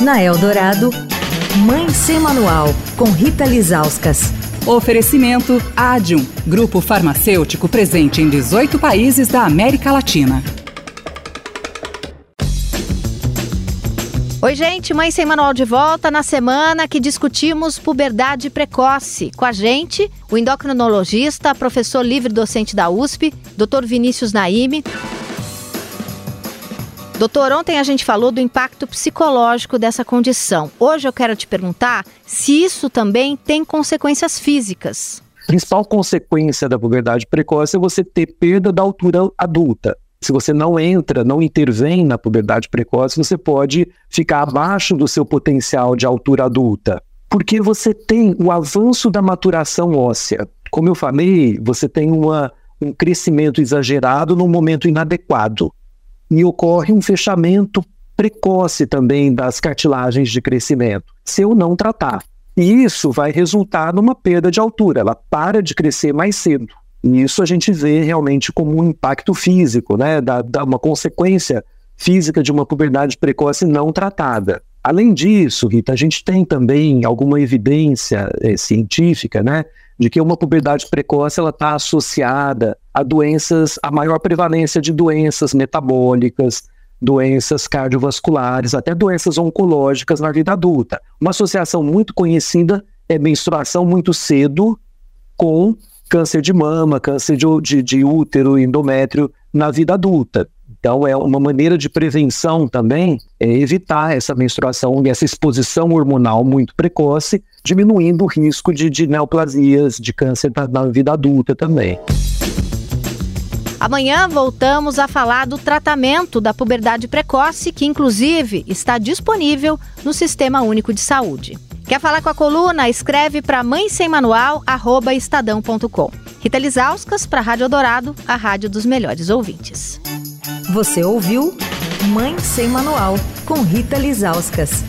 Na Eldorado, Mãe Sem Manual, com Rita Lizauskas. Oferecimento Adium, grupo farmacêutico presente em 18 países da América Latina. Oi, gente, Mãe Sem Manual de volta na semana que discutimos puberdade precoce. Com a gente, o endocrinologista, professor livre docente da USP, Dr. Vinícius Naime. Doutor, ontem a gente falou do impacto psicológico dessa condição. Hoje eu quero te perguntar se isso também tem consequências físicas. A principal consequência da puberdade precoce é você ter perda da altura adulta. Se você não entra, não intervém na puberdade precoce, você pode ficar abaixo do seu potencial de altura adulta. Porque você tem o avanço da maturação óssea. Como eu falei, você tem uma, um crescimento exagerado num momento inadequado. E ocorre um fechamento precoce também das cartilagens de crescimento, se eu não tratar. E isso vai resultar numa perda de altura, ela para de crescer mais cedo. E isso a gente vê realmente como um impacto físico, né? Da, da uma consequência física de uma puberdade precoce não tratada. Além disso, Rita, a gente tem também alguma evidência é, científica, né, de que uma puberdade precoce ela está associada a doenças, a maior prevalência de doenças metabólicas, doenças cardiovasculares, até doenças oncológicas na vida adulta. Uma associação muito conhecida é menstruação muito cedo com câncer de mama, câncer de, de, de útero, endométrio na vida adulta. Então, é uma maneira de prevenção também é evitar essa menstruação e essa exposição hormonal muito precoce, diminuindo o risco de, de neoplasias, de câncer na, na vida adulta também. Amanhã voltamos a falar do tratamento da puberdade precoce, que inclusive está disponível no Sistema Único de Saúde. Quer falar com a coluna? Escreve para mãe sem manual, arroba estadão.com. Rita Lizauskas para Rádio Dourado, a rádio dos melhores ouvintes. Você ouviu Mãe Sem Manual, com Rita Lizauskas.